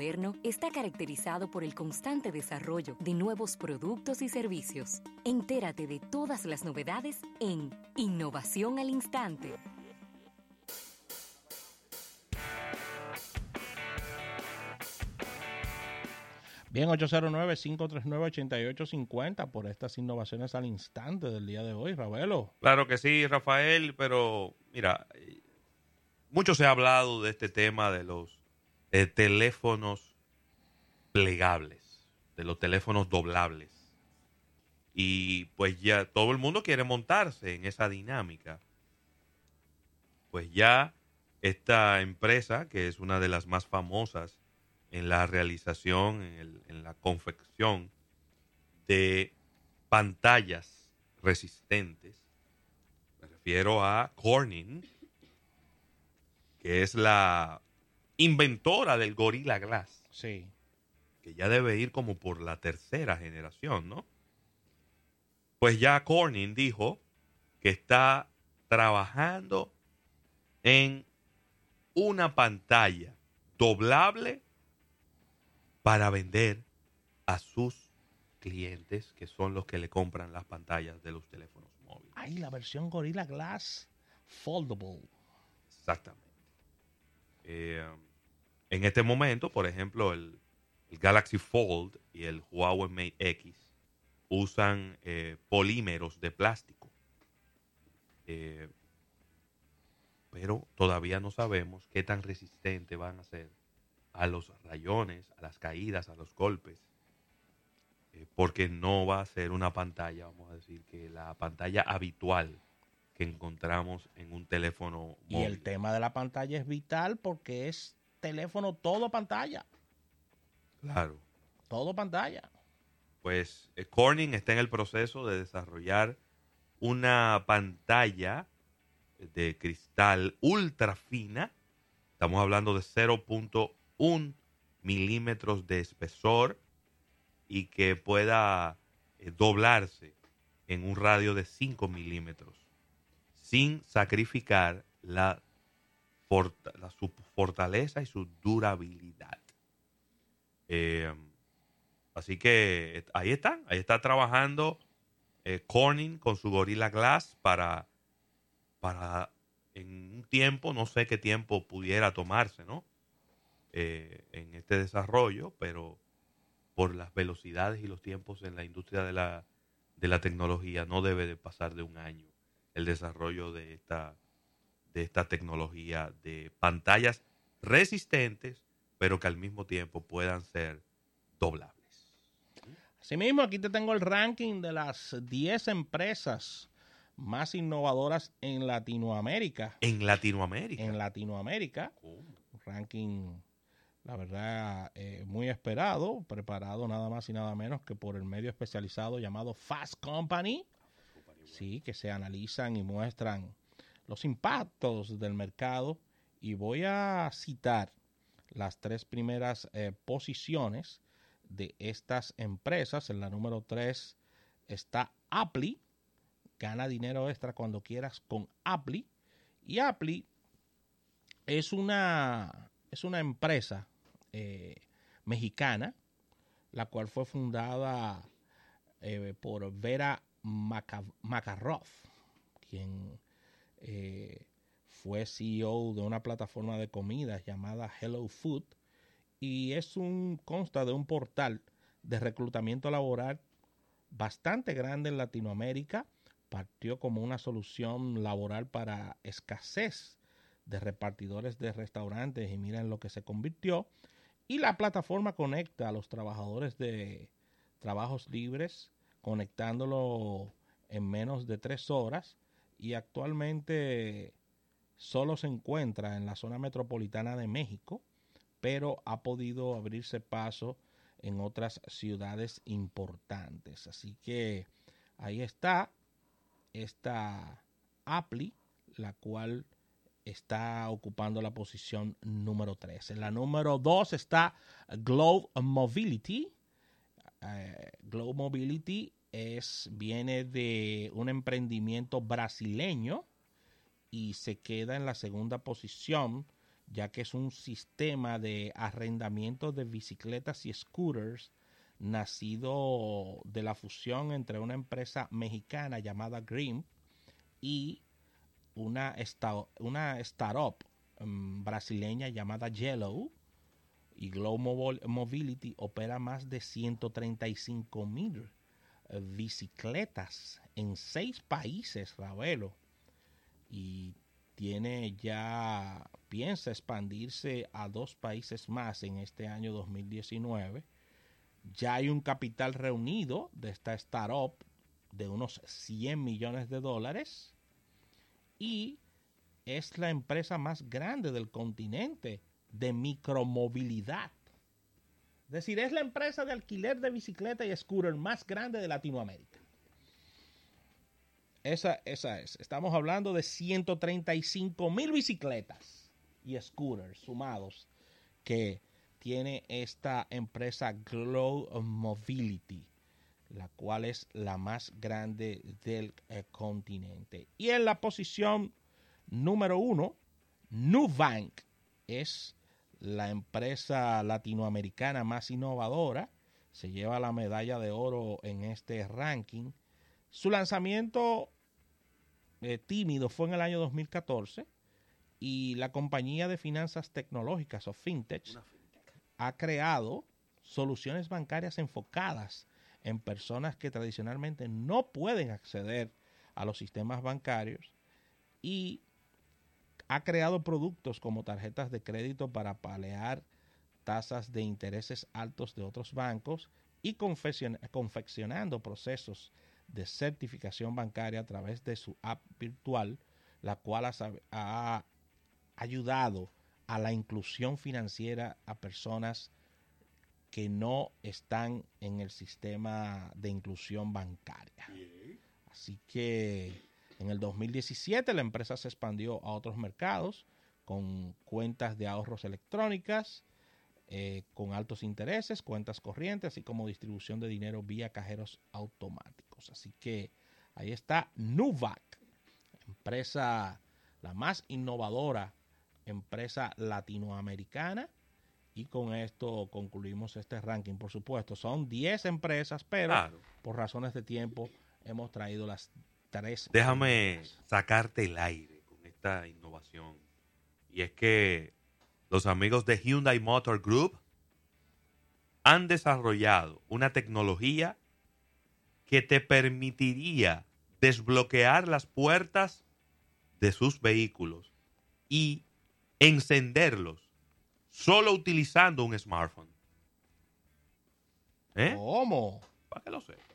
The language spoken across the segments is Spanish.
moderno está caracterizado por el constante desarrollo de nuevos productos y servicios. Entérate de todas las novedades en Innovación al Instante. Bien, 809-539-8850 por estas innovaciones al instante del día de hoy, Ravelo. Claro que sí, Rafael, pero mira, mucho se ha hablado de este tema de los eh, teléfonos plegables, de los teléfonos doblables. Y pues ya todo el mundo quiere montarse en esa dinámica. Pues ya esta empresa, que es una de las más famosas en la realización, en, la confección de pantallas resistentes. Me refiero a Corning, que es la inventora del Gorilla Glass. Sí. Que ya debe ir como por la tercera generación, ¿no? Pues ya Corning dijo que está trabajando en una pantalla doblable para vender a sus clientes, que son los que le compran las pantallas de los teléfonos móviles. Ay, la versión Gorilla Glass Foldable. Exactamente. Eh, en este momento, por ejemplo, el, Galaxy Fold y el Huawei Mate X usan eh, polímeros de plástico. Eh, pero todavía no sabemos qué tan resistente van a ser a los rayones, a las caídas, a los golpes, eh, porque no va a ser una pantalla, vamos a decir, que la pantalla habitual que encontramos en un teléfono móvil. Y el tema de la pantalla es vital porque es teléfono todo pantalla. Claro. Todo pantalla. Pues eh, Corning está en el proceso de desarrollar una pantalla de cristal ultra fina. Estamos hablando de 0.1 un milímetros de espesor y que pueda eh, doblarse en un radio de 5 milímetros sin sacrificar la, su fortaleza y su durabilidad. Eh, así que eh, ahí está, ahí está trabajando Corning con su Gorilla Glass para, para en un tiempo, no sé qué tiempo pudiera tomarse, ¿no? Eh, en este desarrollo, pero por las velocidades y los tiempos en la industria de la, de la tecnología no debe de pasar de un año el desarrollo de esta, de esta tecnología de pantallas resistentes, pero que al mismo tiempo puedan ser doblables. Asimismo, aquí te tengo el ranking de las 10 empresas más innovadoras en Latinoamérica. En Latinoamérica. En Latinoamérica. Un ranking la verdad, eh, muy esperado, preparado nada más y nada menos que por el medio especializado llamado Fast Company. Sí, que se analizan y muestran los impactos del mercado. Y voy a citar las tres primeras eh, posiciones de estas empresas. En la número tres está Apple. Gana dinero extra cuando quieras con Apple. Y Apple es una, es una empresa eh, mexicana, la cual fue fundada eh, por Vera Makarov, quien eh, fue CEO de una plataforma de comidas llamada Hello Food y es un consta de un portal de reclutamiento laboral bastante grande en Latinoamérica. Partió como una solución laboral para escasez de repartidores de restaurantes y miren lo que se convirtió. Y la plataforma conecta a los trabajadores de trabajos libres, conectándolo en menos de tres horas y actualmente solo se encuentra en la zona metropolitana de México, pero ha podido abrirse paso en otras ciudades importantes. Así que ahí está esta Appli, la cual está ocupando la posición número 3. En la número 2 está Globe Mobility. Eh, Globe Mobility es, viene de un emprendimiento brasileño y se queda en la segunda posición ya que es un sistema de arrendamiento de bicicletas y scooters nacido de la fusión entre una empresa mexicana llamada Grim y una, una startup um, brasileña llamada Yellow. Y Global Mobility opera más de 135 mil bicicletas en seis países, Ravelo. Y tiene ya, piensa expandirse a dos países más en este año 2019. Ya hay un capital reunido de esta startup de unos 100 millones de dólares y es la empresa más grande del continente de micromovilidad. Es decir, es la empresa de alquiler de bicicleta y scooter más grande de Latinoamérica. Esa, esa es. Estamos hablando de 135 mil bicicletas y scooters sumados que tiene esta empresa Glow Mobility, la cual es la más grande del eh, continente. Y en la posición número uno, Nubank es la empresa latinoamericana más innovadora. Se lleva la medalla de oro en este ranking su lanzamiento eh, tímido fue en el año 2014 y la compañía de finanzas tecnológicas o fintech, ha creado soluciones bancarias enfocadas en personas que tradicionalmente no pueden acceder a los sistemas bancarios y ha creado productos como tarjetas de crédito para palear tasas de intereses altos de otros bancos y confeccionando procesos de certificación bancaria a través de su app virtual, la cual ha, ayudado a la inclusión financiera a personas que no están en el sistema de inclusión bancaria. Así que en el 2017 la empresa se expandió a otros mercados con cuentas de ahorros electrónicas, eh, con altos intereses, cuentas corrientes, así como distribución de dinero vía cajeros automáticos. Así que ahí está Nuvac, empresa la más innovadora, empresa latinoamericana. Y con esto concluimos este ranking. Por supuesto, son 10 empresas, pero por razones de tiempo hemos traído las tres. Déjame sacarte el aire con esta innovación. Y es que los amigos de Hyundai Motor Group han desarrollado una tecnología que te permitiría desbloquear las puertas de sus vehículos y encenderlos solo utilizando un smartphone. ¿Eh? ¿Cómo? Para que lo sepa.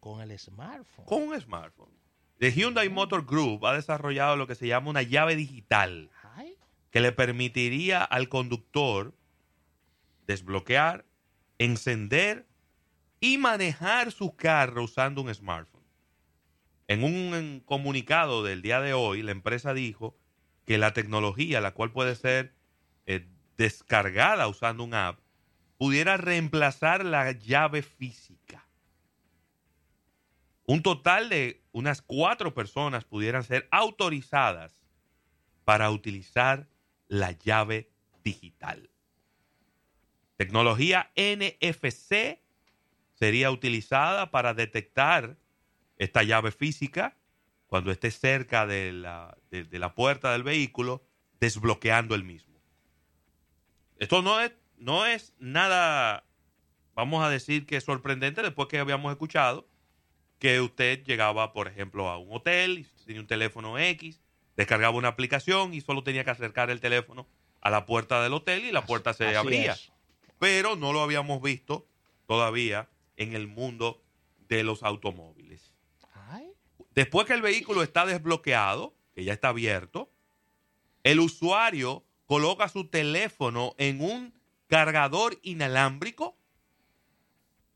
Con el smartphone. Con un smartphone. The Hyundai Motor Group ha desarrollado lo que se llama una llave digital que le permitiría al conductor desbloquear, encender y manejar su carro usando un smartphone. En un comunicado del día de hoy, la empresa dijo que la tecnología, la cual puede ser eh, descargada usando un app, pudiera reemplazar la llave física. Un total de unas cuatro personas pudieran ser autorizadas para utilizar la llave digital. Tecnología NFC sería utilizada para detectar esta llave física cuando esté cerca de la, de, la puerta del vehículo, desbloqueando el mismo. Esto no es, no es nada, vamos a decir que sorprendente después que habíamos escuchado que usted llegaba, por ejemplo, a un hotel y tenía un teléfono X descargaba una aplicación y solo tenía que acercar el teléfono a la puerta del hotel y la puerta se abría. Pero no lo habíamos visto todavía en el mundo de los automóviles. Después que el vehículo está desbloqueado, que ya está abierto, el usuario coloca su teléfono en un cargador inalámbrico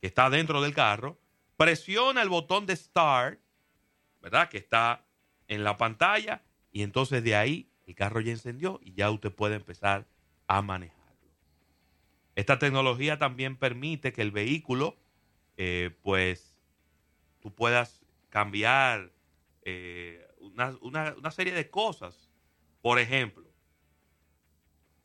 que está dentro del carro, presiona el botón de start, ¿verdad? Que está en la pantalla y entonces de ahí el carro ya encendió y ya usted puede empezar a manejarlo. Esta tecnología también permite que el vehículo, eh, pues, tú puedas cambiar eh, una, serie de cosas. Por ejemplo,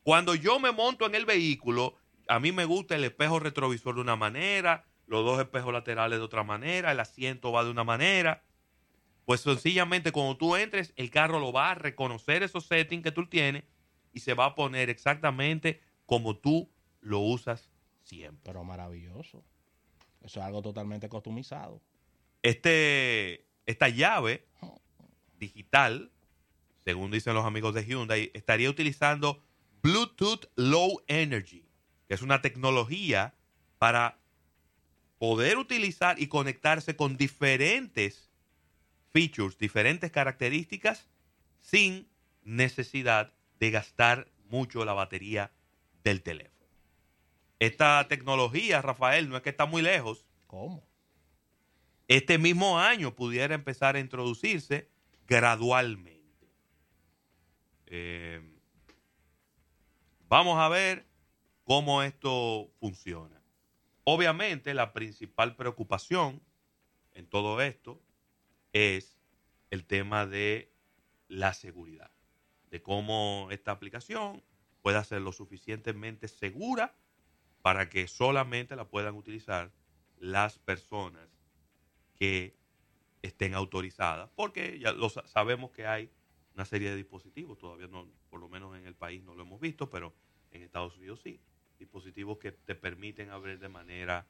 Cuando yo me monto en el vehículo, a mí me gusta el espejo retrovisor de una manera, los dos espejos laterales de otra manera, el asiento va de una manera. Pues sencillamente cuando tú entres, el carro lo va a reconocer esos settings que tú tienes y se va a poner exactamente como tú lo usas siempre. Pero maravilloso. Eso es algo totalmente customizado. Este, esta llave digital, según dicen los amigos de Hyundai, estaría utilizando Bluetooth Low Energy, que es una tecnología para poder utilizar y conectarse con diferentes features, diferentes características, sin necesidad de gastar mucho la batería del teléfono. Esta tecnología, Rafael, no es que está muy lejos. ¿Cómo? Este mismo año pudiera empezar a introducirse gradualmente. Eh, vamos a ver cómo esto funciona. Obviamente, la principal preocupación en todo esto es el tema de la seguridad, de cómo esta aplicación pueda ser lo suficientemente segura para que solamente la puedan utilizar las personas que estén autorizadas, porque ya lo sabemos que hay una serie de dispositivos, todavía no, por lo menos en el país no lo hemos visto, pero en Estados Unidos sí, dispositivos que te permiten abrir de manera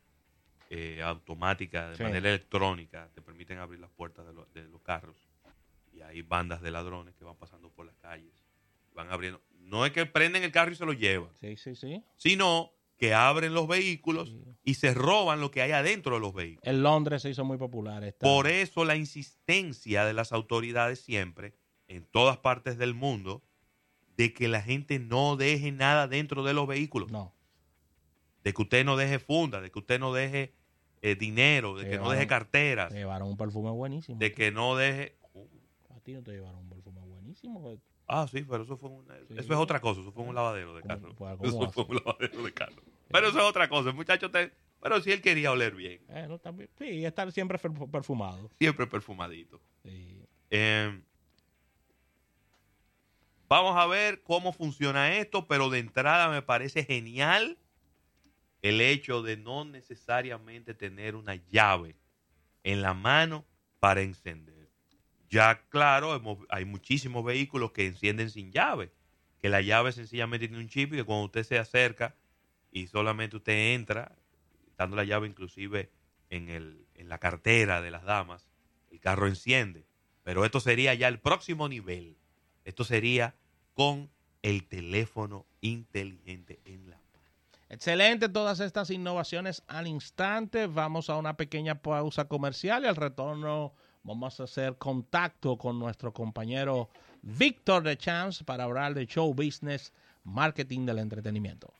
eh, automática, de manera electrónica, te permiten abrir las puertas de, de los carros. Y hay bandas de ladrones que van pasando por las calles, van abriendo. No es que prenden el carro y se lo llevan, Sí, sí, sí. sino que abren los vehículos y se roban lo que hay adentro de los vehículos. En Londres se hizo muy popular. Esta. Por eso la insistencia de las autoridades siempre, en todas partes del mundo, de que la gente no deje nada dentro de los vehículos. No. De que usted no deje funda, de que usted no deje eh, dinero, de Te que no deje carteras, Te llevaron un perfume buenísimo. de que no deje... A ti no te llevaron un perfume buenísimo. Ah, sí, pero eso fue una- Sí. eso es otra cosa, eso fue un lavadero de ¿Cómo- carro. Eso hace? fue un lavadero de carro. Pero eso es otra cosa, el muchacho te... Pero si él quería oler bien, Eh, no, también- sí, estar siempre perfumado. siempre perfumadito. Sí. Eh, vamos a ver cómo funciona esto, pero de entrada me parece genial el hecho de no necesariamente tener una llave en la mano para encender. Ya claro, hay muchísimos vehículos que encienden sin llave, que la llave sencillamente tiene un chip y que cuando usted se acerca y solamente usted entra, dando la llave inclusive en, el, en la cartera de las damas, el carro enciende. Pero esto sería ya el próximo nivel. Esto sería con el teléfono inteligente en la. Excelente todas estas innovaciones al instante. Vamos a una pequeña pausa comercial y al retorno vamos a hacer contacto con nuestro compañero Víctor de Chance para hablar de show business, marketing del entretenimiento.